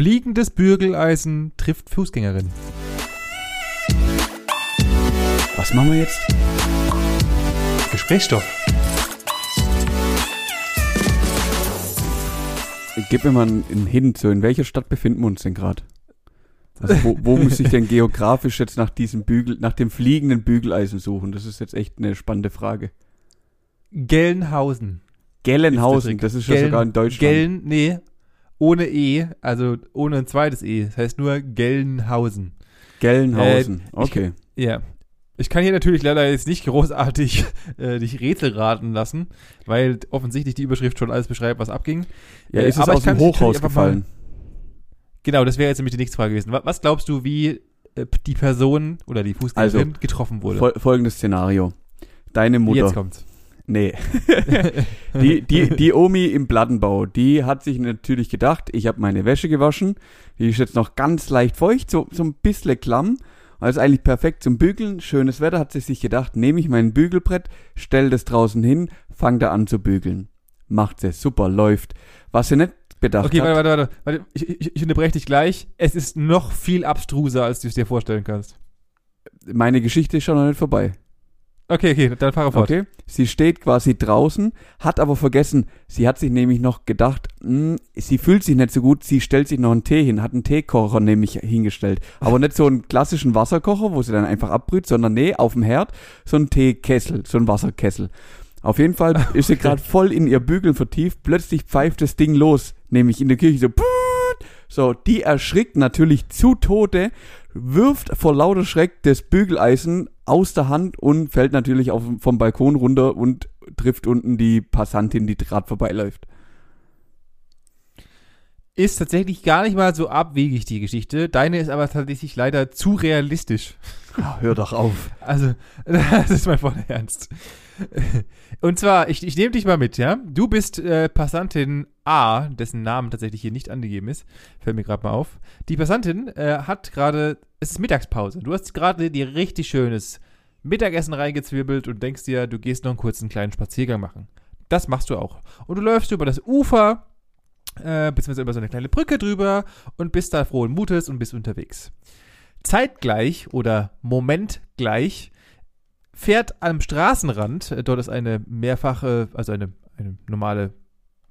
Fliegendes Bügeleisen trifft Fußgängerin. Was machen wir jetzt? Gesprächsstoff. Gib mir mal einen Hint, so in welcher Stadt befinden wir uns denn gerade? Also wo, wo muss ich denn geografisch jetzt nach diesem Bügel, nach dem fliegenden Bügeleisen suchen? Das ist jetzt echt eine spannende Frage. Gelnhausen. Gelnhausen, das ist ja Geln- sogar in Deutschland. Geln, nee, ohne E, also ohne ein zweites E. Das heißt nur Gelnhausen. Gelnhausen, Äh, ich- okay. Ja. Ich kann hier natürlich leider jetzt nicht großartig äh, dich Rätsel raten lassen, weil offensichtlich die Überschrift schon alles beschreibt, was abging. Ja, äh, ist es aber ich aus dem Hochhaus gefallen? Genau, das wäre jetzt nämlich die nächste Frage gewesen. Wa- Was glaubst du, wie äh, die Person oder die Fußgängerin Also, getroffen wurde? Fol folgendes Szenario. Deine Jetzt Mutter, kommt's. Nee, die, die, die Omi im Plattenbau, die hat sich natürlich gedacht, ich habe meine Wäsche gewaschen, die ist jetzt noch ganz leicht feucht, so, so ein bisschen klamm, also eigentlich perfekt zum Bügeln, schönes Wetter, hat sie sich gedacht, nehme ich mein Bügelbrett, stell das draußen hin, fang da an zu bügeln. Macht sie, super, läuft. Was sie nicht bedacht Okay, hat, warte, warte, warte. warte. Ich, ich, ich unterbreche dich gleich. Es ist noch viel abstruser, als du es dir vorstellen kannst. meine Geschichte ist schon noch nicht vorbei. Okay, okay, dann fahre fort. Okay. Sie steht quasi draußen, hat aber vergessen, sie hat sich nämlich noch gedacht, mh, sie fühlt sich nicht so gut, sie stellt sich noch einen Tee hin, hat einen Teekocher nämlich hingestellt. Aber nicht so einen klassischen Wasserkocher, wo sie dann einfach abbrüht, sondern nee, auf dem Herd so ein Teekessel, so ein Wasserkessel. Auf jeden Fall ist sie gerade voll in ihr Bügeln vertieft, plötzlich pfeift das Ding los, nämlich in der Küche so, puut. so, die erschrickt natürlich zu Tode, wirft vor lauter Schreck das Bügeleisen aus der Hand und fällt natürlich auf, vom Balkon runter und trifft unten die Passantin, die gerade vorbeiläuft. Ist tatsächlich gar nicht mal so abwegig, die Geschichte. Deine ist aber tatsächlich leider zu realistisch. Ah, hör doch auf. Also, das ist mein voller Ernst. Und zwar, ich, ich nehme dich mal mit, ja? Du bist äh, Passantin A, dessen Namen tatsächlich hier nicht angegeben ist. Fällt mir gerade mal auf. Die Passantin äh, hat gerade, es ist Mittagspause. Du hast gerade dir richtig schönes Mittagessen reingezwirbelt und denkst dir, du gehst noch einen kurzen kleinen Spaziergang machen. Das machst du auch. Und du läufst über das Ufer, äh, beziehungsweise über so eine kleine Brücke drüber und bist da frohen Mutes und bist unterwegs. Zeitgleich oder momentgleich fährt am Straßenrand, äh, dort ist eine mehrfache, also eine, eine normale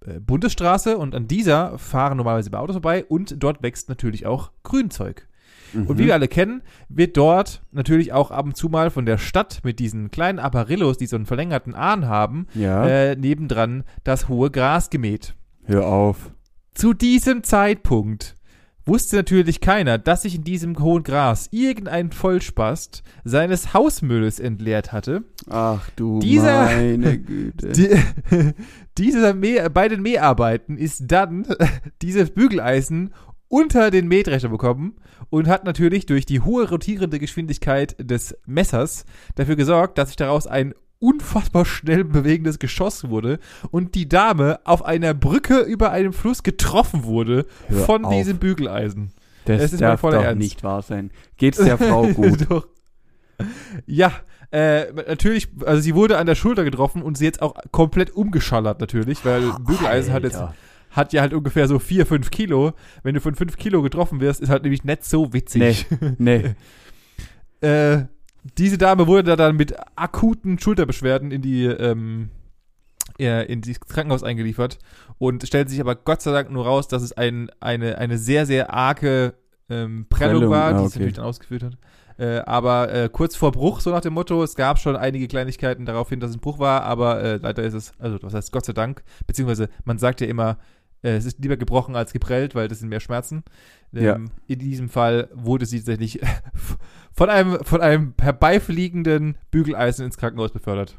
äh, Bundesstraße und an dieser fahren normalerweise Autos vorbei und dort wächst natürlich auch Grünzeug. Und Mhm. wie wir alle kennen, wird dort natürlich auch ab und zu mal von der Stadt mit diesen kleinen Apparillos, die so einen verlängerten Ahn haben, ja, äh, nebendran das hohe Gras gemäht. hör auf. Zu diesem Zeitpunkt wusste natürlich keiner, dass sich in diesem hohen Gras irgendein Vollspast seines Hausmülls entleert hatte. Ach du Dieser- meine Güte. Die, dieser Mäh, bei den Mäharbeiten ist dann dieses Bügeleisen unter den Mähdrescher bekommen und hat natürlich durch die hohe rotierende Geschwindigkeit des Messers dafür gesorgt, dass sich daraus ein unfassbar schnell bewegendes Geschoss wurde und die Dame auf einer Brücke über einem Fluss getroffen wurde Hör von auf. diesem Bügeleisen. das es ist mein darf voller doch Ernst. nicht wahr sein. Geht's der Frau gut? Ja, äh, natürlich, also sie wurde an der Schulter getroffen und sie jetzt auch komplett umgeschallert natürlich, weil Bügeleisen hat jetzt Alter. hat ja halt ungefähr so 4, 5 Kilo. Wenn du von 5 Kilo getroffen wirst, ist halt nämlich nicht so witzig. Nee. äh, diese Dame wurde da dann mit akuten Schulterbeschwerden in die, ähm, ja, in das Krankenhaus eingeliefert und stellt sich aber Gott sei Dank nur raus, dass es ein, eine, eine sehr, sehr arge ähm, Prellung, Prellung, war, ah, die es okay. natürlich dann ausgeführt hat. Äh, aber äh, kurz vor Bruch, so nach dem Motto, es gab schon einige Kleinigkeiten darauf hin, dass es ein Bruch war, aber äh, leider ist es, also was heißt Gott sei Dank, beziehungsweise man sagt ja immer, äh, es ist lieber gebrochen als geprellt, weil das sind mehr Schmerzen. Ähm, Ja. In diesem Fall wurde sie tatsächlich von einem, von einem herbeifliegenden Bügeleisen ins Krankenhaus befördert.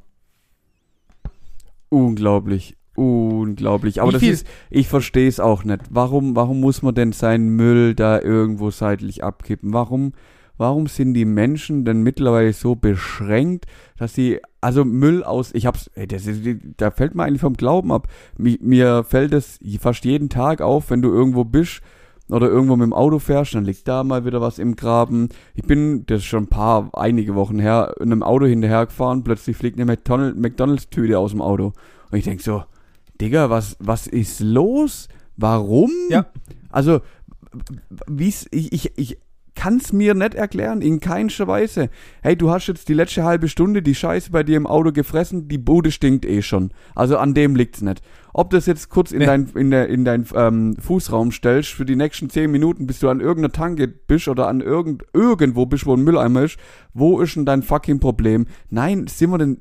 Unglaublich. Unglaublich. Aber Wie das viel- ist, ich verstehe es auch nicht. Warum, warum muss man denn seinen Müll da irgendwo seitlich abkippen? Warum, warum sind die Menschen denn mittlerweile so beschränkt, dass sie, also Müll aus, ich hab's, ey, das ist, da fällt mir eigentlich vom Glauben ab. Mi, mir fällt es fast jeden Tag auf, wenn du irgendwo bist oder irgendwo mit dem Auto fährst, dann liegt da mal wieder was im Graben. Ich bin, das ist schon ein paar, einige Wochen her, in einem Auto hinterhergefahren, plötzlich fliegt eine McDonald- McDonalds-Tüte aus dem Auto. Und ich denk so, Digga, was, was ist los? Warum? Ja. Also, wie's, ich, ich, ich kann es mir nicht erklären, in keinster Weise. Hey, du hast jetzt die letzte halbe Stunde die Scheiße bei dir im Auto gefressen, die Bude stinkt eh schon. Also an dem liegt's nicht. Ob das jetzt kurz in Nee. dein, in der, in dein ähm, Fußraum stellst, für die nächsten zehn Minuten, bis du an irgendeiner Tanke bist oder an irgend, irgendwo bist, wo ein Mülleimer ist, wo ist denn dein fucking Problem? Nein, sind wir denn,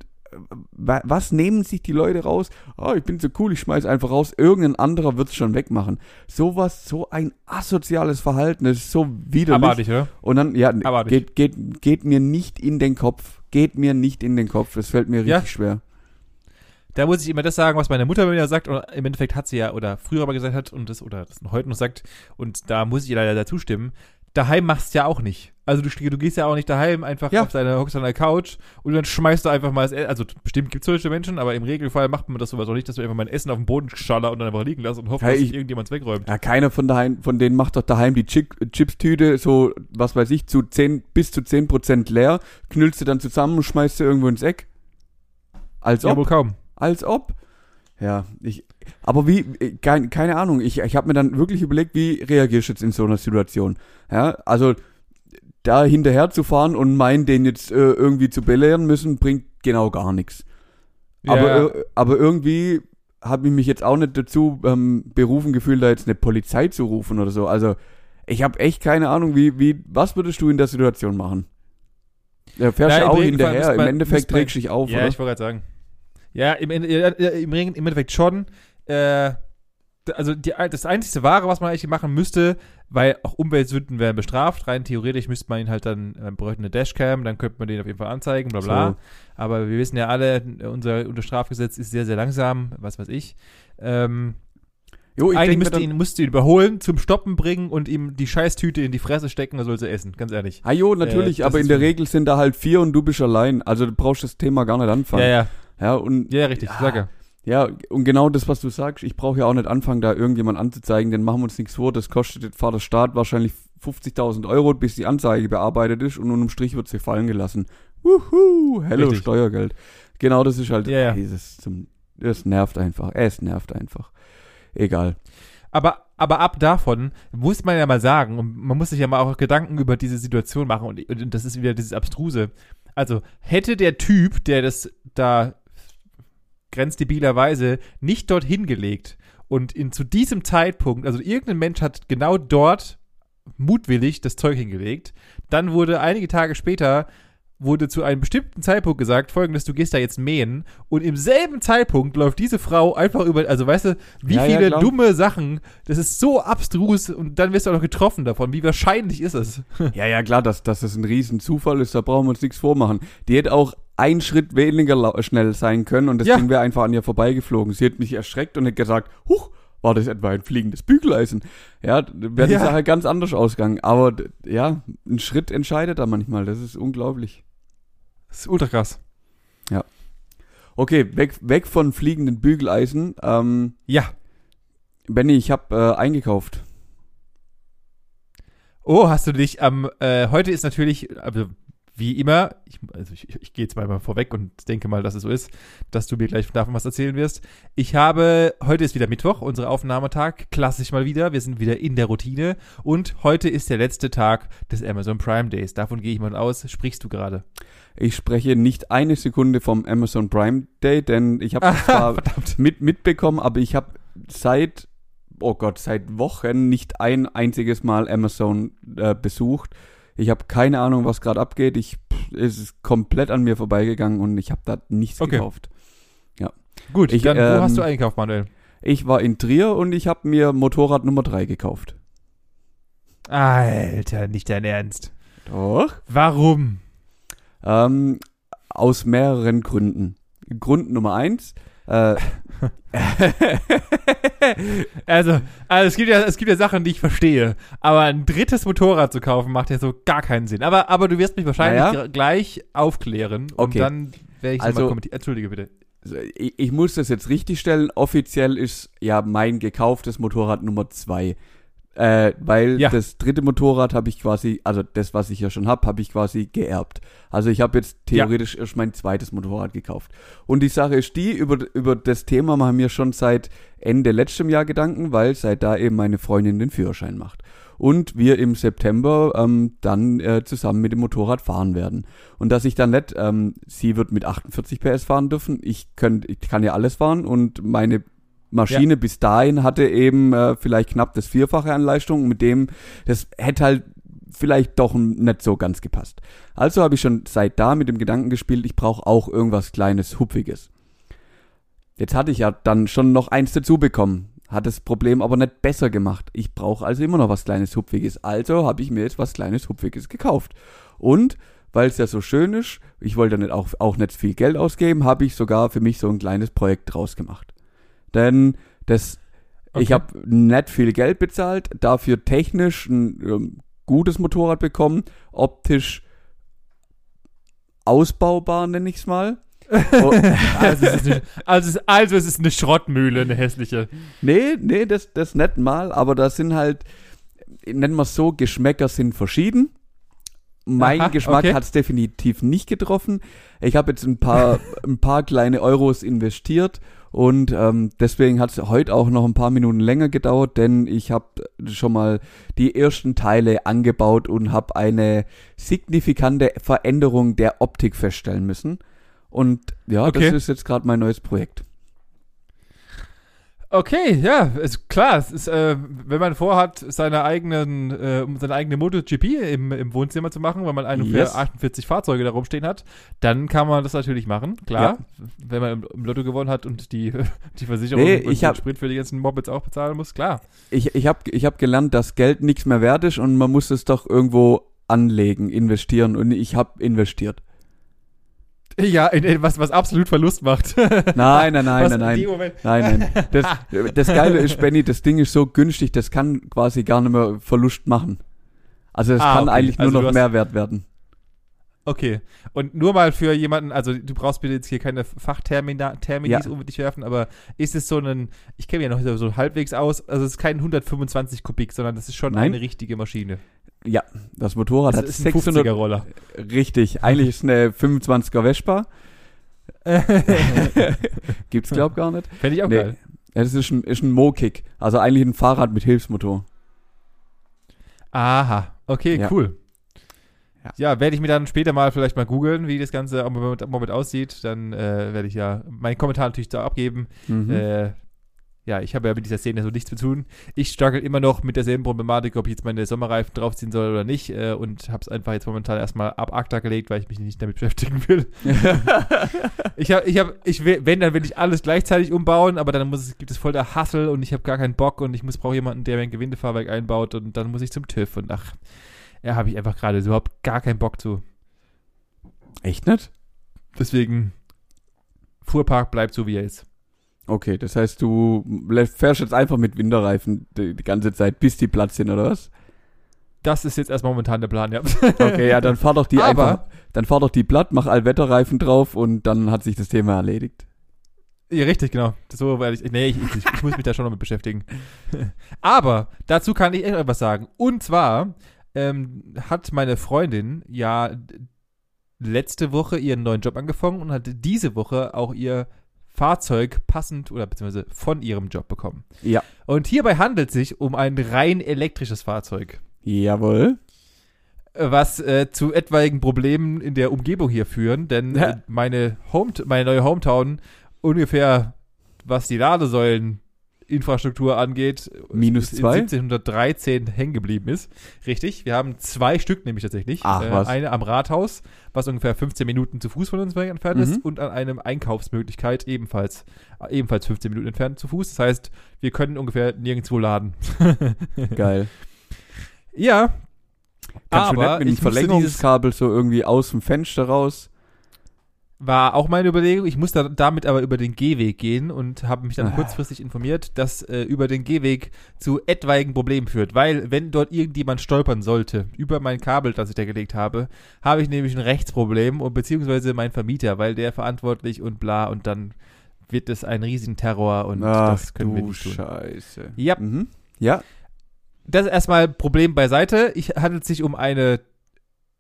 was nehmen sich die Leute raus? Oh, ich bin so cool, ich schmeiß einfach raus. Irgendein anderer wird's schon wegmachen. Sowas, so ein asoziales Verhalten, das ist so widerlich. Abartig, oder? Und dann, ja, Abartig. geht, geht, geht mir nicht in den Kopf. Geht mir nicht in den Kopf. Das fällt mir richtig Ja. schwer. Da muss ich immer das sagen, was meine Mutter mir sagt, oder im Endeffekt hat sie ja, oder früher aber gesagt hat, und das, oder das heute noch sagt, und da muss ich ihr leider dazu stimmen. Daheim machst du ja auch nicht. Also du, du gehst ja auch nicht daheim einfach Ja. auf deine, hockst an der Couch und dann schmeißt du einfach mal das Essen. Also bestimmt gibt es solche Menschen, aber im Regelfall macht man das sowas auch nicht, dass du einfach mal ein Essen auf den Boden schaller und dann einfach liegen lässt und hofft, Hey, dass irgendjemand wegräumt. Ja, keiner von daheim, von denen macht doch daheim die Chick, Chips-Tüte so, was weiß ich, zu 10, bis zu 10 Prozent leer, knüllst sie dann zusammen und schmeißt sie irgendwo ins Eck. Als Ja, ob. wohl kaum. Als ob. Ja, ich, aber wie, kein, keine Ahnung, ich, ich habe mir dann wirklich überlegt, wie reagierst du jetzt in so einer Situation? Ja, also da hinterher zu fahren und meinen, den jetzt äh, irgendwie zu belehren müssen, bringt genau gar nichts. Aber, äh, aber irgendwie habe ich mich jetzt auch nicht dazu ähm, berufen gefühlt, da jetzt eine Polizei zu rufen oder so. Also ich habe echt keine Ahnung, wie, wie, was würdest du in der Situation machen? Ja, fährst du auch hinterher, müsste im man- Endeffekt man- trägst du dich auf, ja, oder? ich wollte gerade sagen. Ja, im, ja, ja, im, im Endeffekt schon. Äh, also die, das einzige Wahre, was man eigentlich machen müsste, weil auch Umweltsünden werden bestraft, rein theoretisch müsste man ihn halt dann, äh, bräuchte eine Dashcam, dann könnte man den auf jeden Fall anzeigen, bla bla. So. Aber wir wissen ja alle, unser, unser Strafgesetz ist sehr, sehr langsam, was weiß ich. Ähm, Jo, ich eigentlich denk mir müsste dann, ihn, müsste ihn überholen, zum Stoppen bringen und ihm die Scheißtüte in die Fresse stecken, er soll sie essen, ganz ehrlich. Ah jo, natürlich, Äh, aber in der Regel sind da halt vier und du bist allein. Also du brauchst das Thema gar nicht anfangen. Ja, ja, Ja, und ja, richtig, Ja. sag ja. Ja, und genau das, was du sagst, ich brauche ja auch nicht anfangen, da irgendjemand anzuzeigen, denn machen wir uns nichts vor, das kostet jetzt Vater Staat wahrscheinlich 50.000 Euro, bis die Anzeige bearbeitet ist und unterm Strich wird sie fallen gelassen. Wuhu, hello Richtig. Steuergeld. Genau das ist halt, Ja, ja. ey, das, ist zum, das nervt einfach, es nervt einfach. Egal. Aber, aber ab davon muss man ja mal sagen, und man muss sich ja mal auch Gedanken über diese Situation machen, und, und das ist wieder dieses Abstruse. Also, hätte der Typ, der das da grenzdebilerweise nicht dorthin gelegt und in, zu diesem Zeitpunkt, also irgendein Mensch hat genau dort mutwillig das Zeug hingelegt, dann wurde einige Tage später wurde zu einem bestimmten Zeitpunkt gesagt, folgendes, du gehst da jetzt mähen und im selben Zeitpunkt läuft diese Frau einfach über, also weißt du, wie Ja, ja, viele klar. dumme Sachen, das ist so abstrus und dann wirst du auch noch getroffen davon, wie wahrscheinlich ist es? Ja, ja, klar, dass, dass das ein Riesenzufall ist, da brauchen wir uns nichts vormachen. Die hätte auch einen Schritt weniger schnell sein können und das Ja. Ding wäre einfach an ihr vorbeigeflogen. Sie hat mich erschreckt und hat gesagt, huch, war das etwa ein fliegendes Bügeleisen? Ja, wäre die Ja. Sache ganz anders ausgegangen. Aber ja, ein Schritt entscheidet da manchmal. Das ist unglaublich. Das ist ultra krass. Okay, weg, weg von fliegenden Bügeleisen. Ähm, Ja. Benny, ich habe äh, eingekauft. Oh, hast du dich am, äh, heute ist natürlich, also wie immer, ich, also ich, ich gehe jetzt mal, mal vorweg und denke mal, dass es so ist, dass du mir gleich davon was erzählen wirst. Ich habe, heute ist wieder Mittwoch, unser Aufnahmetag, klassisch mal wieder, wir sind wieder in der Routine und heute ist der letzte Tag des Amazon Prime Days. Davon gehe ich mal aus, sprichst du gerade. Ich spreche nicht eine Sekunde vom Amazon Prime Day, denn ich habe zwar Verdammt. mit, mitbekommen, aber ich habe seit, oh Gott, seit Wochen nicht ein einziges Mal Amazon äh, besucht. Ich habe keine Ahnung, was gerade abgeht. Ich, pff, es ist komplett an mir vorbeigegangen und ich habe da nichts Okay. gekauft. Gut, Ich, dann wo ähm, hast du eingekauft, Manuel? Ich war in Trier und ich habe mir Motorrad Nummer 3 gekauft. Alter, nicht dein Ernst. Doch. Warum? Ähm, aus mehreren Gründen. Grund Nummer eins. Äh, Also, also es, gibt ja, es gibt ja Sachen, die ich verstehe. Aber ein drittes Motorrad zu kaufen, macht ja so gar keinen Sinn. Aber, aber du wirst mich wahrscheinlich Naja. gleich aufklären. Und Okay. dann werde ich Also- mal kommentieren. Entschuldige bitte. ich, ich muss das jetzt richtig stellen. Offiziell ist ja mein gekauftes Motorrad Nummer zwei. Äh, weil Ja. das dritte Motorrad habe ich quasi, also das, was ich ja schon habe, habe ich quasi geerbt. Also ich habe jetzt theoretisch erst mein zweites Motorrad gekauft. Und die Sache ist die, über, über das Thema machen wir schon seit Ende letztem Jahr Gedanken, weil seit da eben meine Freundin den Führerschein macht. Und wir im September ähm, dann äh, zusammen mit dem Motorrad fahren werden. Und dass ich dann nicht, ähm, sie wird mit 48 PS fahren dürfen, ich, könnt, ich kann ja alles fahren und meine Maschine bis dahin hatte eben äh, vielleicht knapp das Vierfache an Leistung. Mit dem, das hätte halt vielleicht doch nicht so ganz gepasst. Also habe ich schon seit da mit dem Gedanken gespielt, ich brauche auch irgendwas kleines, hupfiges. Jetzt hatte ich ja dann schon noch eins dazu bekommen, hat das Problem aber nicht besser gemacht. Ich brauche also immer noch was kleines, hupfiges. Also habe ich mir jetzt was kleines, hupfiges gekauft. Und weil es ja so schön ist, ich wollte nicht auch, auch nicht viel Geld ausgeben, habe ich sogar für mich so ein kleines Projekt draus gemacht. Denn das, ich Okay. habe nicht viel Geld bezahlt, dafür technisch ein ähm, gutes Motorrad bekommen, optisch ausbaubar, nenne ich es mal. Oh, Also es, ist eine, also, es, also es ist eine Schrottmühle, eine hässliche. nee, nee, das, das nicht mal, aber da sind halt, nennen wir es so, Geschmäcker sind verschieden. Mein Aha, Geschmack okay. hat es definitiv nicht getroffen. Ich habe jetzt ein paar, ein paar kleine Euros investiert und ähm, deswegen hat es heute auch noch ein paar Minuten länger gedauert, denn ich habe schon mal die ersten Teile angebaut und habe eine signifikante Veränderung der Optik feststellen müssen. Und ja, Okay. das ist jetzt gerade mein neues Projekt. Okay, ja, ist klar. Es ist, äh, wenn man vorhat, seine eigenen, äh, um seine eigene MotoGP im, im Wohnzimmer zu machen, weil man ungefähr Yes. 48 Fahrzeuge da rumstehen hat, dann kann man das natürlich machen, klar. Wenn man im, Lotto gewonnen hat und die, die Versicherung Nee, und ich den hab- Sprit für die ganzen Mopeds auch bezahlen muss, klar. Ich, ich habe ich hab gelernt, dass Geld nichts mehr wert ist und man muss es doch irgendwo anlegen, investieren und ich habe investiert. Ja, in, in was, was absolut Verlust macht. Nein, nein, nein, was nein, in nein. Nein, nein. Das, das Geile ist, Benny, das Ding ist so günstig, das kann quasi gar nicht mehr Verlust machen. Also es Ah, kann okay. eigentlich nur Also du noch Mehrwert werden. Okay. Und nur mal für jemanden, also du brauchst bitte jetzt hier keine Fachterminis Terminis Ja. um dich werfen, aber ist es so ein, ich kenne mich ja noch so- so halbwegs aus, also es ist kein 125 Kubik, sondern das ist schon Nein. eine richtige Maschine. Ja, das Motorrad Das hat ist ein 600. 50er Roller. Richtig, eigentlich ist es eine 25er Vespa. Gibt's glaub gar nicht. Fände ich auch Nee. geil. Das ist ein, ist ein Mo-Kick. Also eigentlich ein Fahrrad mit Hilfsmotor. Aha, okay, Ja. cool. Ja. Ja, werde ich mir dann später mal vielleicht mal googeln, wie das Ganze am Moment, Moment aussieht. Dann äh, werde ich ja meinen Kommentar natürlich da abgeben. Mhm. Äh, ja, ich habe ja mit dieser Szene so nichts zu tun. Ich struggle immer noch mit derselben Problematik, ob ich jetzt meine Sommerreifen draufziehen soll oder nicht. Äh, und habe es einfach jetzt momentan erstmal ab ACTA gelegt, weil ich mich nicht damit beschäftigen will. Ich habe, ich habe, ich will, wenn, dann will ich alles gleichzeitig umbauen, aber dann muss es, gibt es voll der Hassel und ich habe gar keinen Bock und ich muss brauche jemanden, der mir ein Gewindefahrwerk einbaut und dann muss ich zum TÜV und ach, ja, habe ich einfach gerade überhaupt gar keinen Bock zu. Echt nicht? Deswegen, Fuhrpark bleibt so, wie er ist. Okay, das heißt, du fährst jetzt einfach mit Winterreifen die, die ganze Zeit, bis die platt sind, oder was? Das ist jetzt erstmal momentan der Plan, ja. Okay, ja, dann fahr doch die Aber- einfach, dann fahr doch die platt, mach Allwetterreifen drauf und dann hat sich das Thema erledigt. Ja, richtig, genau. So werde ich. Nee, ich, ich, ich muss mich da schon noch mit beschäftigen. Aber dazu kann ich echt etwas sagen. Und zwar ähm, hat meine Freundin ja letzte Woche ihren neuen Job angefangen und hat diese Woche auch ihr Fahrzeug passend oder beziehungsweise von ihrem Job bekommen. Ja. Und hierbei handelt es sich um ein rein elektrisches Fahrzeug, Jawohl. was äh, zu etwaigen Problemen in der Umgebung hier führen, denn Ja. äh, meine, Home, meine neue Hometown ungefähr, was die Ladesäulen Infrastruktur angeht, Minus in zwei? 1713 hängen geblieben ist. Richtig, wir haben zwei Stück nämlich tatsächlich. Ach, äh, was. Eine am Rathaus, was ungefähr 15 Minuten zu Fuß von uns weg entfernt ist Mhm. und an einem Einkaufsmöglichkeit ebenfalls, ebenfalls 15 Minuten entfernt zu Fuß. Das heißt, wir können ungefähr nirgendwo laden. Geil. ja, Kannst du aber nicht mit dieses, Verlängerungskabel so irgendwie aus dem Fenster raus? War auch meine Überlegung. Ich musste damit aber über den Gehweg gehen und habe mich dann Ah. kurzfristig informiert, dass äh, über den Gehweg zu etwaigen Problemen führt. Weil, wenn dort irgendjemand stolpern sollte über mein Kabel, das ich da gelegt habe, habe ich nämlich ein Rechtsproblem und beziehungsweise mein Vermieter, weil der verantwortlich und bla und dann wird es ein riesen Terror und Ach das können wir nicht tun. Scheiße. Ja. Mhm. Ja, das ist erstmal Problem beiseite. Ich handelt sich um eine,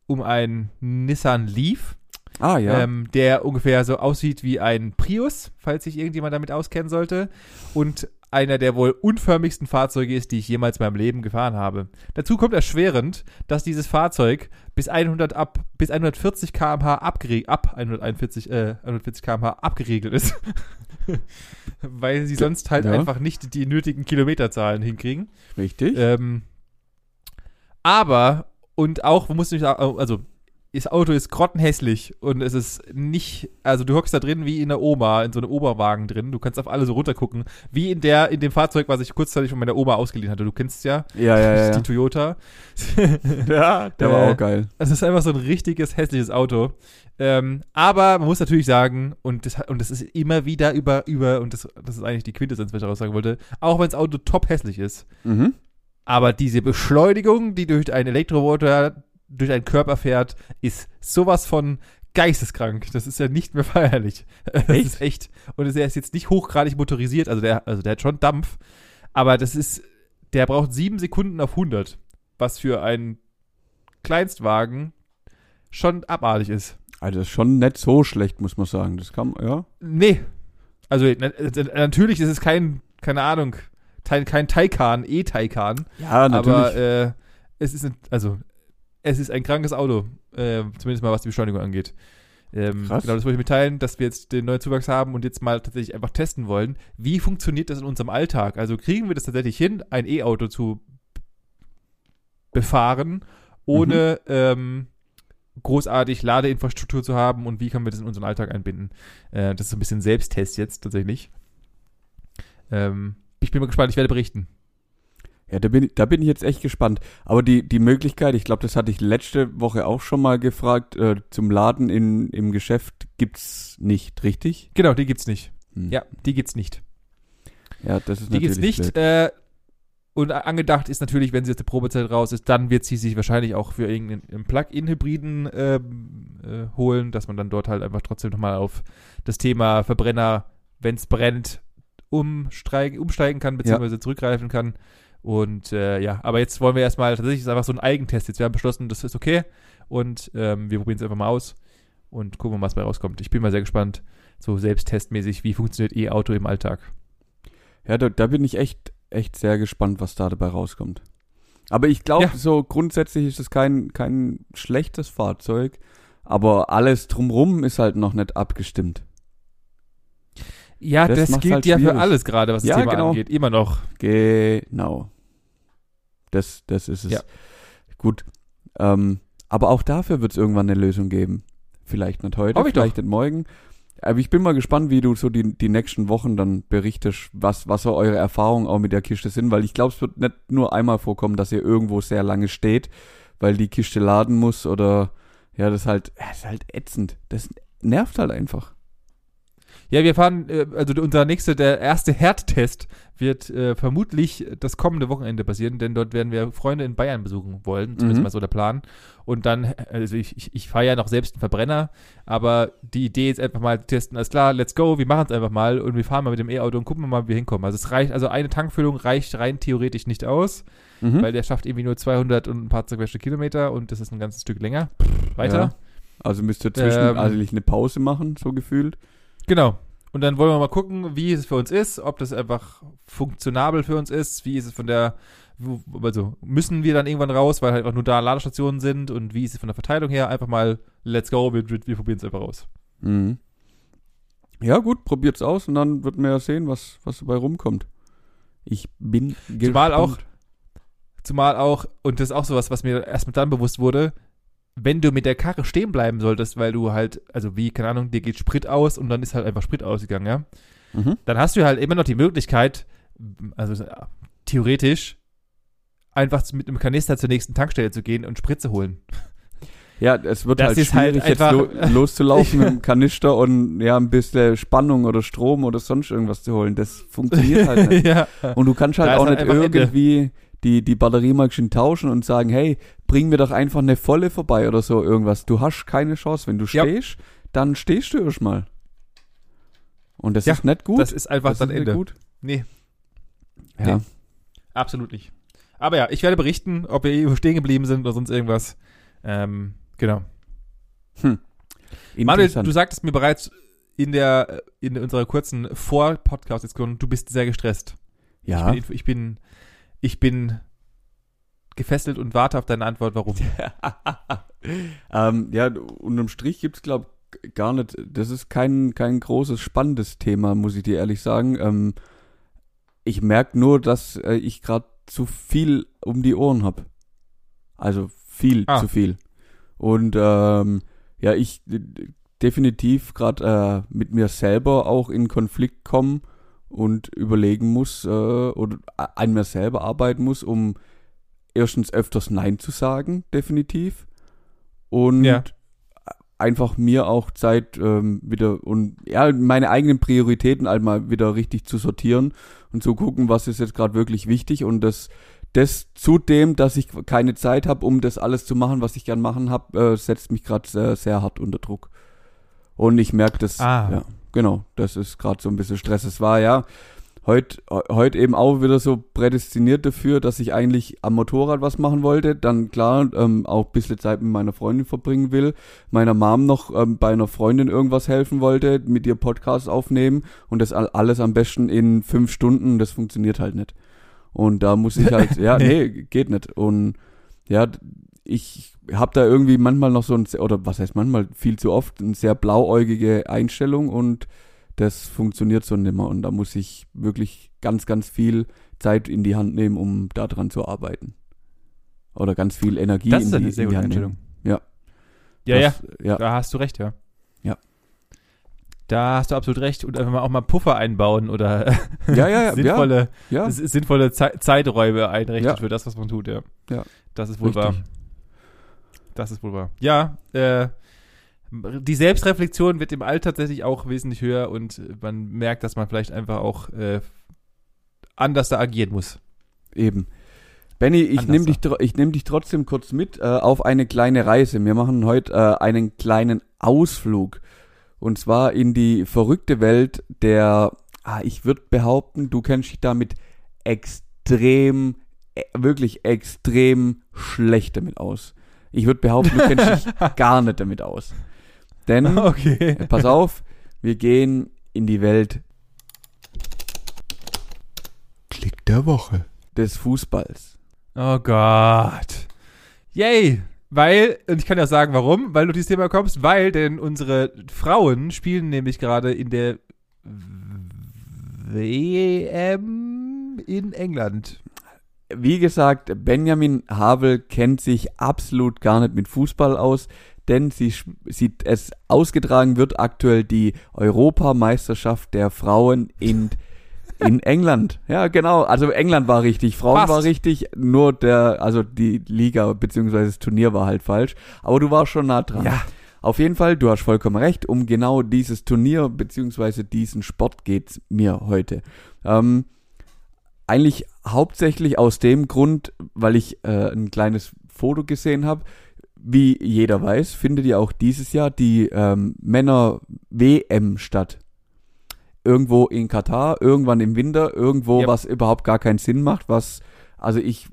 um ein Nissan Leaf, Ah, ja. ähm, der ungefähr so aussieht wie ein Prius, falls sich irgendjemand damit auskennen sollte. Und einer der wohl unförmigsten Fahrzeuge ist, die ich jemals in meinem Leben gefahren habe. Dazu kommt erschwerend, dass dieses Fahrzeug bis 100 ab, bis 140 km/h abgeregelt, ab 141, äh, 140 km/h abgeregelt ist. Weil sie sonst halt Ja. einfach nicht die nötigen Kilometerzahlen hinkriegen. Richtig. Ähm, aber, und auch, du nicht sagen, also, das Auto ist grottenhässlich und es ist nicht, also du hockst da drin wie in der Oma, in so einem Oberwagen drin. Du kannst auf alle so runtergucken, wie in der, in dem Fahrzeug, was ich kurzzeitig von meiner Oma ausgeliehen hatte. Du kennst es ja, ja, ja, ja. die Toyota. ja der war Äh, auch geil. Es ist einfach so ein richtiges, hässliches Auto. Ähm, aber man muss natürlich sagen, und das, und das ist immer wieder über, über, und das, das ist eigentlich die Quintessenz, was ich daraus sagen wollte, auch wenn das Auto top hässlich ist, Mhm. aber diese Beschleunigung, die durch einen Elektromotor durch einen Körper fährt, ist sowas von geisteskrank. Das ist ja nicht mehr feierlich. Das Echt? ist echt. Und er ist jetzt nicht hochgradig motorisiert, also der, also der hat schon Dampf, aber das ist, der braucht sieben Sekunden auf 100, was für einen Kleinstwagen schon abartig ist. Also das ist schon nicht so schlecht, muss man sagen. Das kann, ja. Nee. Also na, natürlich ist es kein, keine Ahnung, kein, Taycan, E-Taycan, Ja, aber äh, es ist ein, also es ist ein krankes Auto, äh, zumindest mal was die Beschleunigung angeht. Ähm, Krass. Genau, das wollte ich mitteilen, dass wir jetzt den neuen Zuwachs haben und jetzt mal tatsächlich einfach testen wollen. Wie funktioniert das in unserem Alltag? Also kriegen wir das tatsächlich hin, ein E-Auto zu befahren, ohne ähm, großartig Ladeinfrastruktur zu haben und wie können wir das in unseren Alltag einbinden? Äh, das ist so ein bisschen Selbsttest jetzt tatsächlich. Ähm, ich bin mal gespannt, ich werde berichten. Ja, da bin, ich- da bin ich jetzt echt gespannt. Aber die, die Möglichkeit, ich glaube, das hatte ich letzte Woche auch schon mal gefragt, äh, zum Laden in, im Geschäft gibt's nicht, richtig? Genau, die gibt's nicht. Hm. Ja, die gibt's nicht. Ja, das ist Die gibt's natürlich nicht. blöd. Äh, und angedacht ist natürlich, wenn sie jetzt die Probezeit raus ist, dann wird sie sich wahrscheinlich auch für irgendeinen Plug-in-Hybriden ähm, äh, holen, dass man dann dort halt einfach trotzdem nochmal auf das Thema Verbrenner, wenn es brennt, umsteigen, umsteigen kann, beziehungsweise zurückgreifen kann. Und äh, ja, aber jetzt wollen wir erstmal, tatsächlich ist es einfach so ein Eigentest jetzt. Wir haben beschlossen, das ist okay und ähm, wir probieren es einfach mal aus und gucken, was bei rauskommt. Ich bin mal sehr gespannt, so selbsttestmäßig, wie funktioniert E-Auto im Alltag. Ja, da, da bin ich echt, echt sehr gespannt, was da dabei rauskommt. Aber ich glaube, Ja. so grundsätzlich ist es kein, kein schlechtes Fahrzeug, aber alles drumrum ist halt noch nicht abgestimmt. Ja, Das das, gilt halt ja für alles gerade, was das Ja, Thema genau. angeht. Immer noch. Genau. Das, das ist es. Ja. Gut. Ähm, aber auch dafür wird es irgendwann eine Lösung geben. Vielleicht nicht heute, vielleicht nicht morgen. Aber ich bin mal gespannt, wie du so die, die nächsten Wochen dann berichtest, was, was so eure Erfahrungen auch mit der Kiste sind, weil ich glaube, es wird nicht nur einmal vorkommen, dass ihr irgendwo sehr lange steht, weil die Kiste laden muss oder ja, das ist halt, das ist halt ätzend. Das nervt halt einfach. Ja, wir fahren, äh, also unser nächster, der erste Herdtest wird äh, vermutlich das kommende Wochenende passieren, denn dort werden wir Freunde in Bayern besuchen wollen, zumindest Mhm. mal so der Plan. Und dann, also ich, ich, ich fahre ja noch selbst einen Verbrenner, aber die Idee ist einfach mal zu testen, alles klar, let's go, wir machen es einfach mal und wir fahren mal mit dem E-Auto und gucken mal, wie wir hinkommen. Also es reicht, also eine Tankfüllung reicht rein theoretisch nicht aus, Mhm. weil der schafft irgendwie nur 200 und ein paar zerquetschte Kilometer und das ist ein ganzes Stück länger. Weiter. Ja. Also müsst ihr zwischen Ähm, eigentlich eine Pause machen, so gefühlt. Genau. Und dann wollen wir mal gucken, wie es für uns ist, ob das einfach funktionabel für uns ist, wie ist es von der, also müssen wir dann irgendwann raus, weil halt einfach nur da Ladestationen sind und wie ist es von der Verteilung her, einfach mal let's go, wir, wir probieren es einfach aus. Mhm. Ja, gut, probiert's aus und dann wird man ja sehen, was, was dabei rumkommt. Ich bin Zumal auch, gespannt. zumal auch, und das ist auch sowas, was mir erst mit dann bewusst wurde, wenn du mit der Karre stehen bleiben solltest, weil du halt, also wie, keine Ahnung, dir geht Sprit aus und dann ist halt einfach Sprit ausgegangen, ja, Mhm. dann hast du halt immer noch die Möglichkeit, also äh, theoretisch, einfach mit einem Kanister zur nächsten Tankstelle zu gehen und Sprit zu holen. Ja, es wird Das halt halt schwierig, einfach- jetzt lo loszulaufen mit dem Kanister und ja, ein bisschen Spannung oder Strom oder sonst irgendwas zu holen. Das funktioniert halt nicht. ja. Und du kannst halt Da auch halt nicht einfach Ende. Die, die Batterie mal schön tauschen und sagen, hey, bring mir doch einfach eine volle vorbei oder so irgendwas. Du hast keine Chance. Wenn du Ja. stehst, dann stehst du erstmal. Und das Ja, ist nicht gut. Das ist einfach Das dann ist nicht Ende. gut. Nee, Ja. Nee. absolut nicht. Aber ja, ich werde berichten, ob wir stehen geblieben sind oder sonst irgendwas. Ähm, genau. Hm. Manuel, du sagtest mir bereits in der in unserer kurzen Vor-Podcast-Diskussion, du bist sehr gestresst. ja. Ich bin, ich bin ich bin gefesselt und warte auf deine Antwort, warum. ähm, ja, unterm Strich gibt's glaube gar nicht, das ist kein, kein großes, spannendes Thema, muss ich dir ehrlich sagen. Ähm, ich merke nur, dass äh, ich gerade zu viel um die Ohren habe. Also viel Ah. zu viel. Und ähm, ja, ich definitiv gerade äh, mit mir selber auch in Konflikt kommen und überlegen muss äh, oder an mir selber arbeiten muss, um erstens öfters Nein zu sagen, definitiv. Und Ja. einfach mir auch Zeit ähm, wieder und ja, meine eigenen Prioritäten einmal wieder richtig zu sortieren und zu gucken, was ist jetzt gerade wirklich wichtig und das das zudem, dass ich keine Zeit habe, um das alles zu machen, was ich gern machen habe, äh, setzt mich gerade sehr, sehr hart unter Druck. Und ich merke das, Ah. ja, genau, das ist gerade so ein bisschen Stress. Es war ja heute heut eben auch wieder so prädestiniert dafür, dass ich eigentlich am Motorrad was machen wollte, dann klar ähm, auch ein bisschen Zeit mit meiner Freundin verbringen will, meiner Mom noch ähm, bei einer Freundin irgendwas helfen wollte, mit ihr Podcast aufnehmen und das all- alles am besten in fünf Stunden, das funktioniert halt nicht. Und da muss ich halt, ja, nee, geht nicht. Und ja, ich habe da irgendwie manchmal noch so ein, oder was heißt manchmal, viel zu oft, eine sehr blauäugige Einstellung und das funktioniert so nimmer. Und da muss ich wirklich ganz, ganz viel Zeit in die Hand nehmen, um daran zu arbeiten. Oder ganz viel Energie Das in ist die, eine sehr in die gute Hand Einstellung. nehmen. Ja. Ja, ja, das, ja. da hast du recht, ja. Ja. Da hast du absolut recht. Und einfach mal auch mal Puffer einbauen oder Ja, ja, ja, sinnvolle, ja. sinnvolle Zei Zeiträume einrichtet Ja. für das, was man tut, ja. Ja. Das ist wohl Richtig. wahr. Das ist wohl wahr. Ja, äh, die Selbstreflexion wird im Alter tatsächlich auch wesentlich höher und man merkt, dass man vielleicht einfach auch äh, anders da agieren muss. Eben. Benny, ich nehme dich, ich nehm dich trotzdem kurz mit äh, auf eine kleine Reise. Wir machen heute äh, einen kleinen Ausflug. Und zwar in die verrückte Welt der, ah, ich würde behaupten, du kennst dich damit extrem, äh, wirklich extrem schlecht damit aus. Ich würde behaupten, du kennst dich gar nicht damit aus. Denn, Okay. pass auf, wir gehen in die Welt Klick der Woche. des Fußballs. Oh Gott. Yay. Weil, und ich kann ja sagen, warum, weil du dieses Thema kommst, weil denn unsere Frauen spielen nämlich gerade in der WM in England. Wie gesagt, Benjamin Havel kennt sich absolut gar nicht mit Fußball aus, denn sie sieht es ausgetragen wird aktuell die Europameisterschaft der Frauen in in England. Ja, genau. Also England war richtig, Frauen Fast. war richtig, nur der, also die Liga beziehungsweise das Turnier war halt falsch. Aber du warst schon nah dran. Ja. Auf jeden Fall, du hast vollkommen recht. Um genau dieses Turnier beziehungsweise diesen Sport geht's mir heute. Ähm, eigentlich hauptsächlich aus dem Grund, weil ich äh, ein kleines Foto gesehen habe. Wie jeder weiß, findet ja auch dieses Jahr die ähm, Männer-WM statt. Irgendwo in Katar, irgendwann im Winter, irgendwo, Yep. was überhaupt gar keinen Sinn macht, was, also ich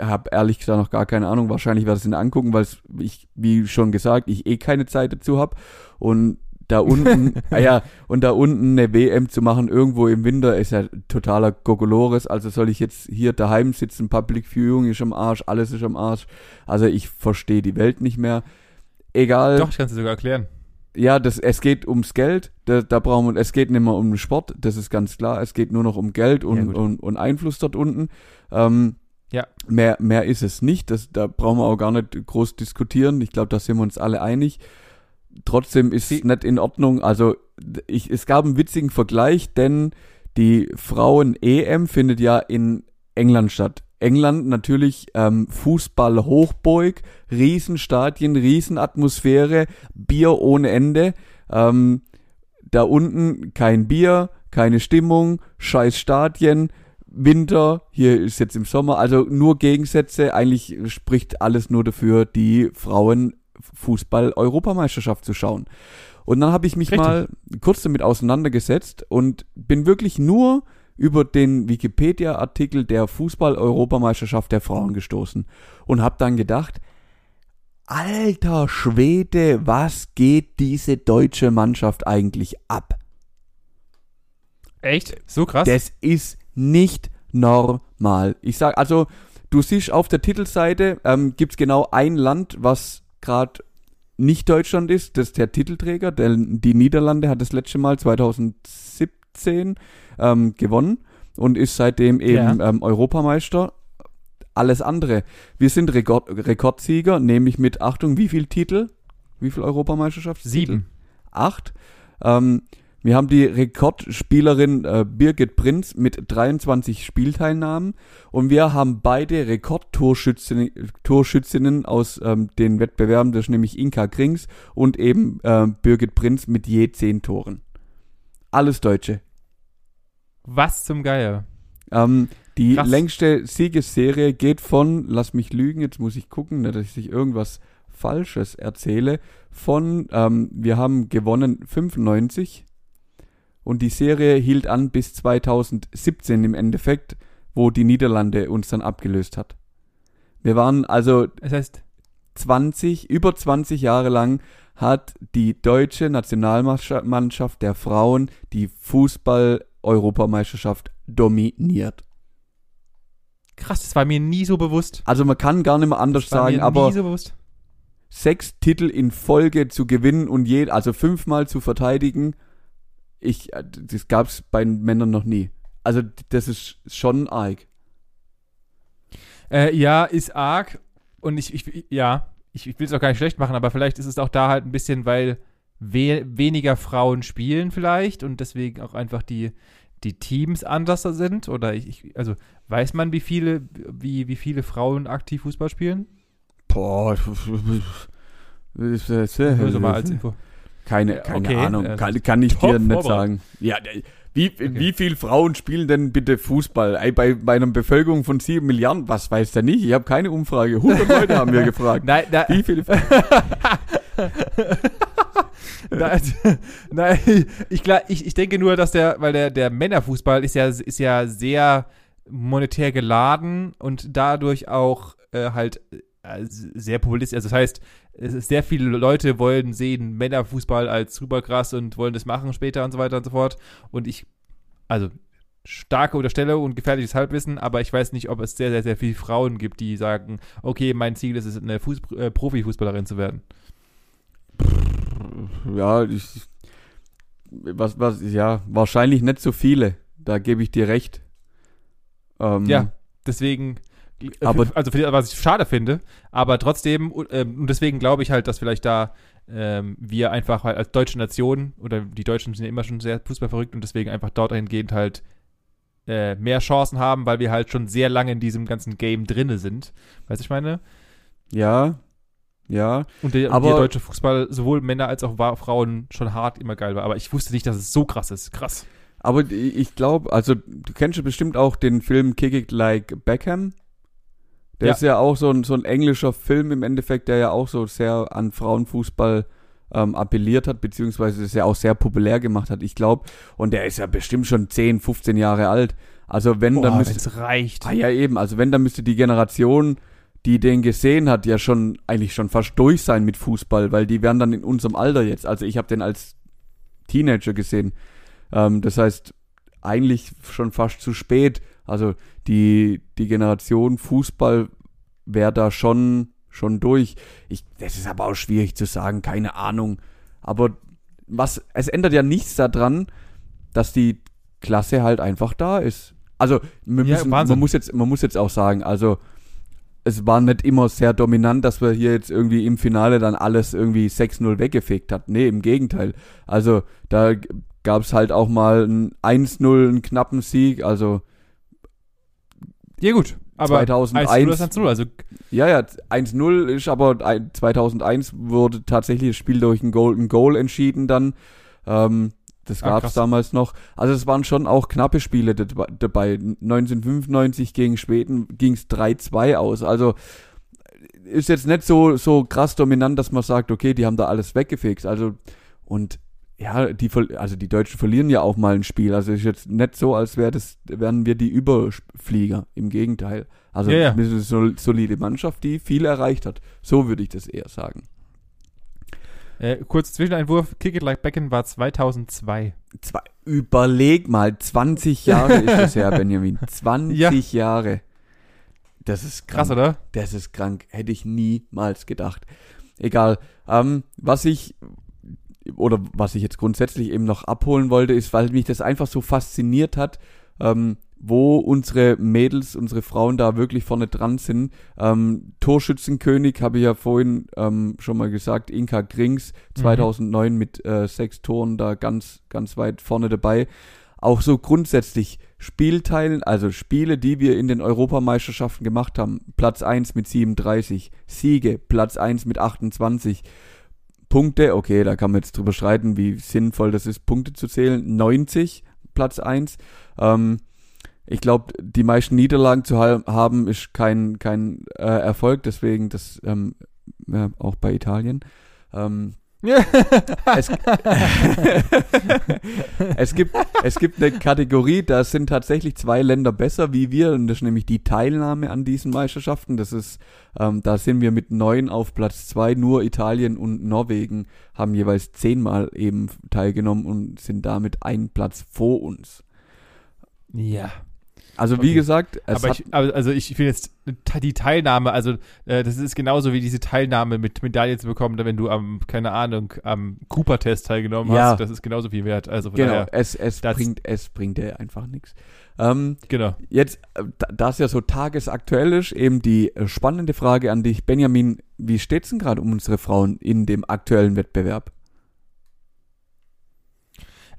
habe ehrlich gesagt noch gar keine Ahnung, wahrscheinlich werde ich es nicht angucken, weil ich, wie schon gesagt, ich eh keine Zeit dazu habe und da unten, ah ja, und da unten eine WM zu machen, irgendwo im Winter, ist ja totaler Gogolores. Also soll ich jetzt hier daheim sitzen, Public Viewing ist am Arsch, alles ist am Arsch. Also ich verstehe die Welt nicht mehr. Egal. Doch, ich kann es dir sogar erklären. Ja, das, es geht ums Geld. Da, da brauchen wir, es geht nicht mehr um den Sport, das ist ganz klar. Es geht nur noch um Geld Ja, und, gut. und, und Einfluss dort unten. Ähm, Ja. Mehr, mehr ist es nicht. Das, da brauchen wir auch gar nicht groß diskutieren. Ich glaube, da sind wir uns alle einig. Trotzdem ist es Sie- nicht in Ordnung. Also ich, es gab einen witzigen Vergleich, denn die Frauen-EM findet ja in England statt. England natürlich ähm, Fußball-Hochburg, Riesenstadien, Riesenatmosphäre, Bier ohne Ende. Ähm, da unten kein Bier, keine Stimmung, scheiß Stadien, Winter, hier ist jetzt im Sommer, also nur Gegensätze. Eigentlich spricht alles nur dafür, die Frauen-Fußball-Europameisterschaft zu schauen. Und dann habe ich mich Richtig. mal kurz damit auseinandergesetzt und bin wirklich nur über den Wikipedia-Artikel der Fußball-Europameisterschaft der Frauen gestoßen und habe dann gedacht, alter Schwede, was geht diese deutsche Mannschaft eigentlich ab? Echt? So krass? Das ist nicht normal. Ich sag, also, du siehst auf der Titelseite, ähm, gibt's genau ein Land, was gerade nicht Deutschland ist, das ist der Titelträger. Der, die Niederlande hat das letzte Mal 2017 ähm, gewonnen und ist seitdem eben Ja. ähm, Europameister. Alles andere. Wir sind Rekord, Rekordsieger, nämlich mit, Achtung, wie viel Titel? Wie viel Europameisterschaftstitel? Sieben. acht. Ähm, wir haben die Rekordspielerin äh, Birgit Prinz mit 23 Spielteilnahmen und wir haben beide Rekordtorschützinnen Torschützinnen aus ähm, den Wettbewerben, das ist nämlich Inka Krings und eben äh, Birgit Prinz mit je 10 Toren. Alles Deutsche. Was zum Geier? Ähm, die Krass. längste Siegesserie geht von, lass mich lügen, jetzt muss ich gucken, dass ich irgendwas Falsches erzähle, von, ähm, wir haben gewonnen 95 und die Serie hielt an bis 2017 im Endeffekt, wo die Niederlande uns dann abgelöst hat. Wir waren also Das heißt, 20, über 20 Jahre lang hat die deutsche Nationalmannschaft der Frauen die Fußball-Europameisterschaft dominiert. krass, das war mir nie so bewusst. Also man kann gar nicht mehr anders Das war sagen, mir aber so bewusst. sechs Titel in Folge zu gewinnen und je, also fünfmal zu verteidigen, ich, äh, das gab's bei den Männern noch nie. Also das ist schon arg. Äh, ja, ist arg. Und ich, ich ja, ich, ich will es auch gar nicht schlecht machen, aber vielleicht ist es auch da halt ein bisschen, weil we weniger Frauen spielen vielleicht und deswegen auch einfach die, die Teams anders sind. Oder ich, ich, also weiß man, wie viele, wie, wie viele Frauen aktiv Fußball spielen? Boah. Nur so mal als Info. Keine, Ja, keine okay, Ahnung, also kann, kann ich top dir nicht sagen. Ja, äh, wie, wie viel Frauen spielen denn bitte Fußball? Bei, bei einer Bevölkerung von sieben Milliarden, was weiß der nicht? Ich habe keine Umfrage. 100 Leute haben wir gefragt. Nein, nein, Wie viele nein, nein ich, ich, ich denke nur, dass der, weil der, der Männerfußball ist ja, ist ja sehr monetär geladen und dadurch auch äh, halt äh, sehr populistisch. Also das heißt, es ist sehr viele Leute wollen sehen Männerfußball als super krass und wollen das machen später und so weiter und so fort. Und ich, also starke Unterstellung und gefährliches Halbwissen, aber ich weiß nicht, ob es sehr, sehr, sehr viele Frauen gibt, die sagen, okay, mein Ziel ist es, eine Fuß äh, Profifußballerin zu werden. Ja, ich, was, was, ja, wahrscheinlich nicht so viele. Da gebe ich dir recht. Ähm, Ja, deswegen, Aber- also für was ich schade finde, aber trotzdem, ähm, und deswegen glaube ich halt, dass vielleicht da ähm, wir einfach halt als deutsche Nation oder die Deutschen sind ja immer schon sehr fußballverrückt und deswegen einfach dort dahingehend halt äh, mehr Chancen haben, weil wir halt schon sehr lange in diesem ganzen Game drinne sind. Weißt du, ich meine? Ja, ja. Und der, Aber- der deutsche Fußball, sowohl Männer als auch Frauen, schon hart immer geil war. Aber ich wusste nicht, dass es so krass ist. Krass. Aber ich glaube, also du kennst bestimmt auch den Film Kick It Like Beckham. Der Ja. ist ja auch so ein, so ein englischer Film im Endeffekt, der ja auch so sehr an Frauenfußball ähm, appelliert hat, beziehungsweise das ja auch sehr populär gemacht hat, ich glaube. Und der ist ja bestimmt schon 10, 15 Jahre alt. Also wenn, dann Boah, müsste, wenn's reicht. Ah ja, eben. Also wenn, dann müsste die Generation, die den gesehen hat, ja schon eigentlich schon fast durch sein mit Fußball, weil die wären dann in unserem Alter jetzt. Also ich habe den als Teenager gesehen. Ähm, das heißt, eigentlich schon fast zu spät. Also die, die Generation Fußball wäre da schon, schon durch. Ich, das ist aber auch schwierig zu sagen, keine Ahnung. Aber was, es ändert ja nichts daran, dass die Klasse halt einfach da ist. Also, Ja, müssen, Wahnsinn. man muss jetzt, man muss jetzt auch sagen, also, es war nicht immer sehr dominant, dass wir hier jetzt irgendwie im Finale dann alles irgendwie 6-0 weggefegt hat. Nee, im Gegenteil. Also, da gab es halt auch mal ein 1-0, einen knappen Sieg. Also, Ja, gut. Aber 2001 1-0 ist 1-0. Also, ja, ja, 1-0 ist aber ein- 2001 wurde tatsächlich das Spiel durch ein Golden Goal entschieden dann. Ähm, das Ah, gab's krass. damals noch. Also es waren schon auch knappe Spiele dab- dabei. 1995 gegen Schweden ging's 3-2 aus. Also ist jetzt nicht so, so krass dominant, dass man sagt, okay, die haben da alles weggefegt. Also und ja, die, also die Deutschen verlieren ja auch mal ein Spiel. Also ist jetzt nicht so, als wär das, wären wir die Überflieger. Im Gegenteil. Also Ja, ja. eine sol- solide Mannschaft, die viel erreicht hat. So würde ich das eher sagen. Äh, kurz Zwischeneinwurf, Kick It Like Beckham war 2002. Zwei, überleg mal, 20 Jahre ist das her, Benjamin. 20 Ja. Jahre. Das ist Krass, krank. oder? Das ist krank. Hätte ich niemals gedacht. Egal. Ähm, was ich oder was ich jetzt grundsätzlich eben noch abholen wollte, ist, weil mich das einfach so fasziniert hat, ähm, wo unsere Mädels, unsere Frauen da wirklich vorne dran sind. Ähm, Torschützenkönig habe ich ja vorhin ähm, schon mal gesagt, Inka Grings 2009 mit äh, sechs Toren da ganz, ganz weit vorne dabei. Auch so grundsätzlich Spielteilen, also Spiele, die wir in den Europameisterschaften gemacht haben. Platz 1 mit 37, Siege, Platz 1 mit 28. Punkte, okay, da kann man jetzt drüber streiten, wie sinnvoll das ist, Punkte zu zählen. 90, Platz 1. Ähm, ich glaube, die meisten Niederlagen zu ha- haben, ist kein, kein äh, Erfolg, deswegen das ähm, ja, auch bei Italien. Ähm, es, es, gibt, es gibt eine Kategorie, da sind tatsächlich zwei Länder besser wie wir, und das ist nämlich die Teilnahme an diesen Meisterschaften. Das ist, ähm, da sind wir mit neun auf Platz zwei. Nur Italien und Norwegen haben jeweils zehnmal eben teilgenommen und sind damit einen Platz vor uns. Ja. Also wie Okay. gesagt, es Aber ich, also ich finde jetzt die Teilnahme, also äh, das ist genauso wie diese Teilnahme mit Medaille zu bekommen, wenn du am, keine Ahnung, am Cooper-Test teilgenommen Ja. hast. Das ist genauso viel wert. Also genau, daher, es, es das- bringt, es bringt dir einfach nichts. Ähm, genau. Jetzt, äh, da- da es ja so tagesaktuell ist, eben die äh, spannende Frage an dich, Benjamin, wie steht's denn gerade um unsere Frauen in dem aktuellen Wettbewerb?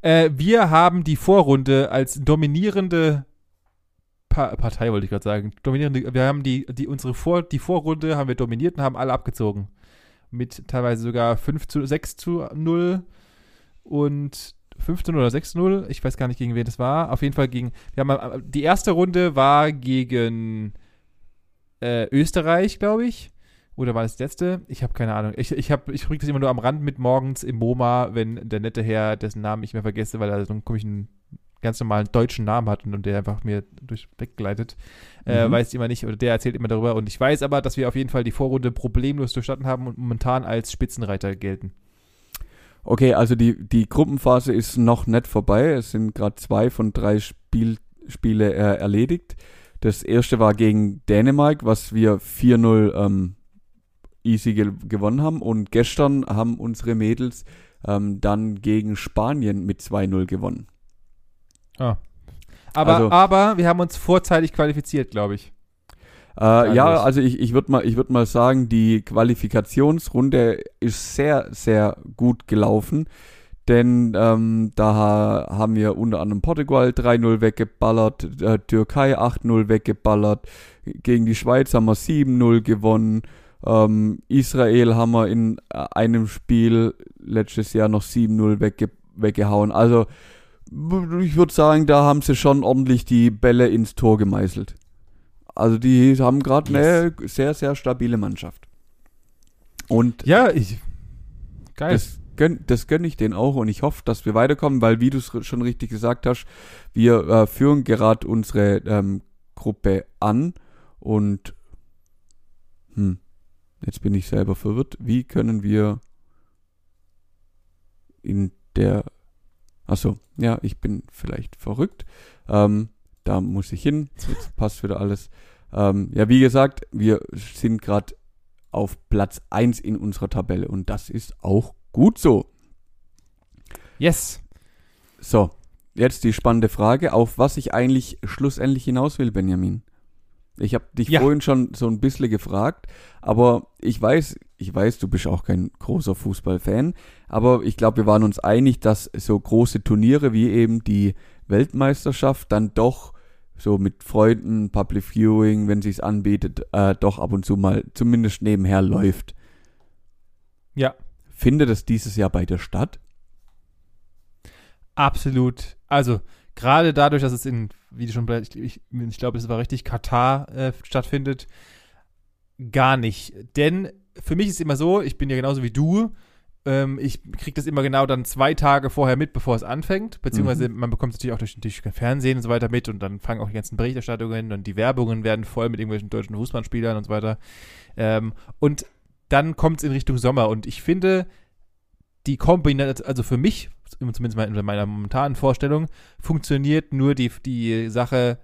Äh, wir haben die Vorrunde als dominierende pa Partei, wollte ich gerade sagen. Dominierende, wir haben die, die, unsere Vor die Vorrunde haben wir dominiert und haben alle abgezogen. Mit teilweise sogar 5 zu 6 zu 0 und 15 oder 6 zu 0. Ich weiß gar nicht, gegen wen das war. Auf jeden Fall gegen. Wir haben, die erste Runde war gegen äh, Österreich, glaube ich. Oder war das letzte? Ich habe keine Ahnung. Ich, ich, ich kriege das immer nur am Rand mit morgens im MoMA, wenn der nette Herr, dessen Namen ich mehr vergesse, weil er so einen komischen, ganz normalen deutschen Namen hat und, der einfach mir durch weggleitet, äh, Mhm. weiß immer nicht, oder der erzählt immer darüber. Und ich weiß aber, dass wir auf jeden Fall die Vorrunde problemlos durchstanden haben und momentan als Spitzenreiter gelten. Okay, also die, die Gruppenphase ist noch nicht vorbei. Es sind gerade zwei von drei Spiel, Spiele äh, erledigt. Das erste war gegen Dänemark, was wir 4-0 ähm, easy ge gewonnen haben. Und gestern haben unsere Mädels ähm, dann gegen Spanien mit 2-0 gewonnen. Aber, Also- aber wir haben uns vorzeitig qualifiziert, glaube ich. Äh, ja, also ich, ich würde mal, ich würd mal sagen, die Qualifikationsrunde ist sehr, sehr gut gelaufen. Denn ähm, da ha- haben wir unter anderem Portugal 3-0 weggeballert, äh, Türkei 8-0 weggeballert, gegen die Schweiz haben wir 7-0 gewonnen, ähm, Israel haben wir in äh, einem Spiel letztes Jahr noch 7-0 wegge weggehauen. Also ich würde sagen, da haben sie schon ordentlich die Bälle ins Tor gemeißelt. Also die haben gerade eine sehr, sehr stabile Mannschaft. Und Ja, ich. Geil. das gönn, gönne ich denen auch und ich hoffe, dass wir weiterkommen, weil wie du es schon richtig gesagt hast, wir äh, führen gerade unsere ähm, Gruppe an und hm, jetzt bin ich selber verwirrt. Wie können wir in der Achso, ja, ich bin vielleicht verrückt. Ähm, da muss ich hin. Jetzt passt wieder alles. Ähm, ja, wie gesagt, wir sind gerade auf Platz 1 in unserer Tabelle und das ist auch gut so. yes. So, jetzt die spannende Frage, auf was ich eigentlich schlussendlich hinaus will, Benjamin. Ich habe dich Ja. vorhin schon so ein bisschen gefragt, aber ich weiß, ich weiß, du bist auch kein großer Fußballfan, aber ich glaube, wir waren uns einig, dass so große Turniere wie eben die Weltmeisterschaft dann doch so mit Freunden, Public Viewing, wenn sich's anbietet, äh, doch ab und zu mal zumindest nebenher läuft. Ja. Findet es dieses Jahr bei dir statt? Absolut. Also, gerade dadurch, dass es in, wie du schon, ich, ich, ich glaube, es war richtig, Katar äh, stattfindet, gar nicht. Denn für mich ist es immer so, ich bin ja genauso wie du, Ähm, ich kriege das immer genau dann zwei Tage vorher mit, bevor es anfängt. Beziehungsweise man bekommt es natürlich auch durch, durch Fernsehen und so weiter mit und dann fangen auch die ganzen Berichterstattungen und die Werbungen werden voll mit irgendwelchen deutschen Fußballspielern und so weiter. Ähm, und dann kommt es in Richtung Sommer und ich finde, die Kombination, also für mich, zumindest in meiner momentanen Vorstellung, funktioniert nur die, die Sache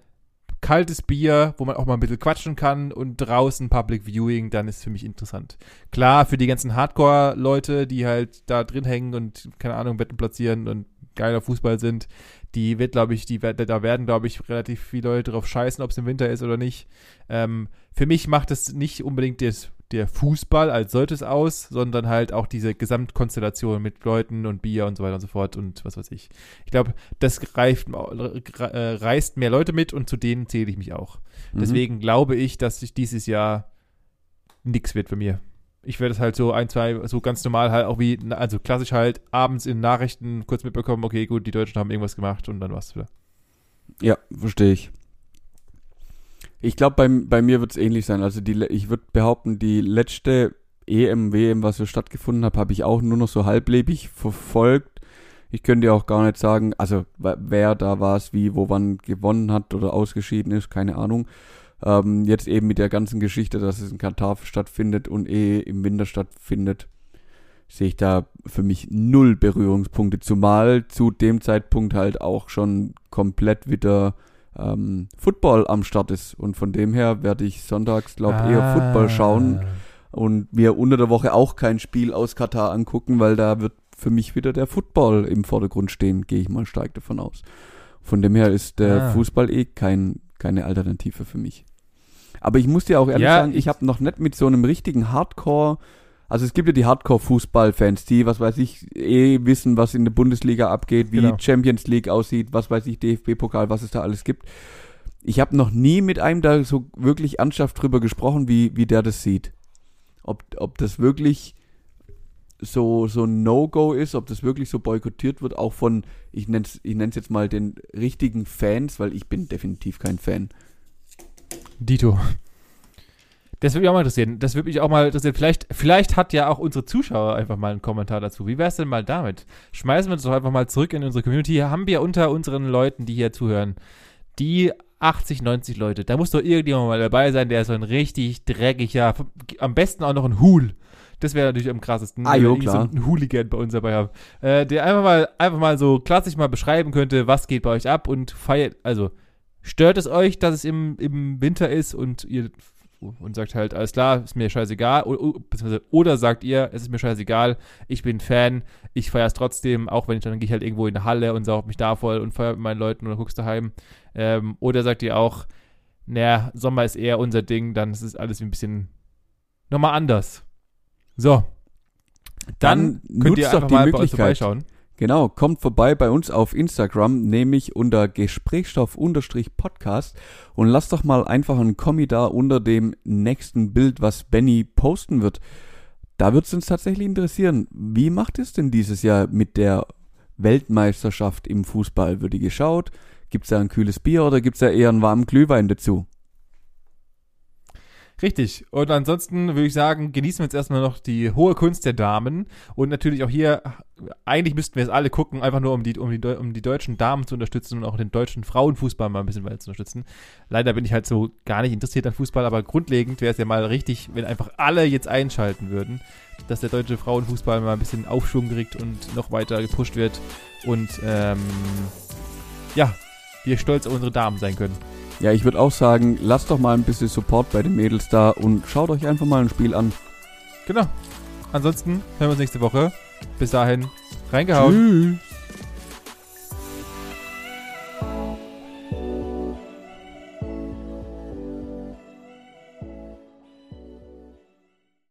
kaltes Bier, wo man auch mal ein bisschen quatschen kann und draußen Public Viewing, dann ist für mich interessant. Klar, für die ganzen Hardcore-Leute, die halt da drin hängen und, keine Ahnung, Betten platzieren und geiler Fußball sind, die wird, glaube ich, die, da werden, glaube ich, relativ viele Leute drauf scheißen, ob es im Winter ist oder nicht. Ähm, für mich macht es nicht unbedingt das der Fußball als solches aus, sondern halt auch diese Gesamtkonstellation mit Leuten und Bier und so weiter und so fort und was weiß ich. Ich glaube, das reift, äh, reißt mehr Leute mit und zu denen zähle ich mich auch. Mhm. Deswegen glaube ich, dass sich dieses Jahr nichts wird für mir. Ich werde es halt so ein, zwei, so ganz normal halt auch wie, also klassisch halt abends in Nachrichten kurz mitbekommen, okay, gut, die Deutschen haben irgendwas gemacht und dann war's wieder. Ja, verstehe ich. Ich glaube, bei, bei mir wird es ähnlich sein. Also die, ich würde behaupten, die letzte EM, WM, was so stattgefunden hat, habe ich auch nur noch so halblebig verfolgt. Ich könnte auch gar nicht sagen, also wer da war es, wie, wo, wann gewonnen hat oder ausgeschieden ist, keine Ahnung. Ähm, jetzt eben mit der ganzen Geschichte, dass es in Katar stattfindet und eh im Winter stattfindet, sehe ich da für mich null Berührungspunkte. Zumal zu dem Zeitpunkt halt auch schon komplett wieder ähm, Football am Start ist. Und von dem her werde ich sonntags, glaube ich, ah. eher Football schauen und mir unter der Woche auch kein Spiel aus Katar angucken, weil da wird für mich wieder der Football im Vordergrund stehen, gehe ich mal stark davon aus. Von dem her ist der ah. Fußball eh kein, keine Alternative für mich. Aber ich muss dir auch ehrlich ja, sagen, ich, ich habe noch nicht mit so einem richtigen Hardcore also es gibt ja die Hardcore-Fußball-Fans, die, was weiß ich, eh wissen, was in der Bundesliga abgeht, wie genau. Champions League aussieht, was weiß ich, DFB-Pokal, was es da alles gibt. Ich habe noch nie mit einem da so wirklich ernsthaft drüber gesprochen, wie, wie der das sieht. Ob, ob das wirklich so, so ein No-Go ist, ob das wirklich so boykottiert wird, auch von, ich nenne es ich nenn's jetzt mal den richtigen Fans, weil ich bin definitiv kein Fan. Dito. Das würde mich auch mal interessieren. Das würde mich auch mal interessieren. Vielleicht, vielleicht hat ja auch unsere Zuschauer einfach mal einen Kommentar dazu. Wie wäre es denn mal damit? Schmeißen wir uns doch einfach mal zurück in unsere Community. Hier haben wir unter unseren Leuten, die hier zuhören, die 80, 90 Leute. Da muss doch irgendjemand mal dabei sein, der so ein richtig dreckiger, am besten auch noch ein Hul. Das wäre natürlich am krassesten, ah, jo, klar. so einen Hooligan bei uns dabei haben. Äh, der einfach mal, einfach mal so klassisch mal beschreiben könnte, was geht bei euch ab und feiert, also stört es euch, dass es im, im Winter ist und ihr und sagt halt, alles klar, ist mir scheißegal. Oder, oder sagt ihr, es ist mir scheißegal, ich bin Fan, ich feiere es trotzdem, auch wenn ich dann gehe ich halt irgendwo in eine Halle und saug mich da voll und feiere mit meinen Leuten und guckst daheim. Ähm, oder sagt ihr auch, naja, Sommer ist eher unser Ding, dann ist es alles ein bisschen nochmal anders. So. Dann, dann könnt ihr einfach mal bei uns vorbeischauen. Genau, kommt vorbei bei uns auf Instagram, nämlich unter Gesprächsstoff-Podcast und lasst doch mal einfach einen Kommi da unter dem nächsten Bild, was Benny posten wird. Da wird es uns tatsächlich interessieren. Wie macht es denn dieses Jahr mit der Weltmeisterschaft im Fußball? Wird die geschaut? Gibt es da ein kühles Bier oder gibt es da eher einen warmen Glühwein dazu? Richtig. Und ansonsten würde ich sagen, genießen wir jetzt erstmal noch die hohe Kunst der Damen. Und natürlich auch hier, eigentlich müssten wir es alle gucken, einfach nur um die, um die, um die deutschen Damen zu unterstützen und auch den deutschen Frauenfußball mal ein bisschen weiter zu unterstützen. Leider bin ich halt so gar nicht interessiert an Fußball, aber grundlegend wäre es ja mal richtig, wenn einfach alle jetzt einschalten würden, dass der deutsche Frauenfußball mal ein bisschen Aufschwung kriegt und noch weiter gepusht wird. Und ähm, ja, wir stolz auf unsere Damen sein können. Ja, ich würde auch sagen, lasst doch mal ein bisschen Support bei den Mädels da und schaut euch einfach mal ein Spiel an. Genau. Ansonsten hören wir uns nächste Woche. Bis dahin, reingehauen. Tschüss.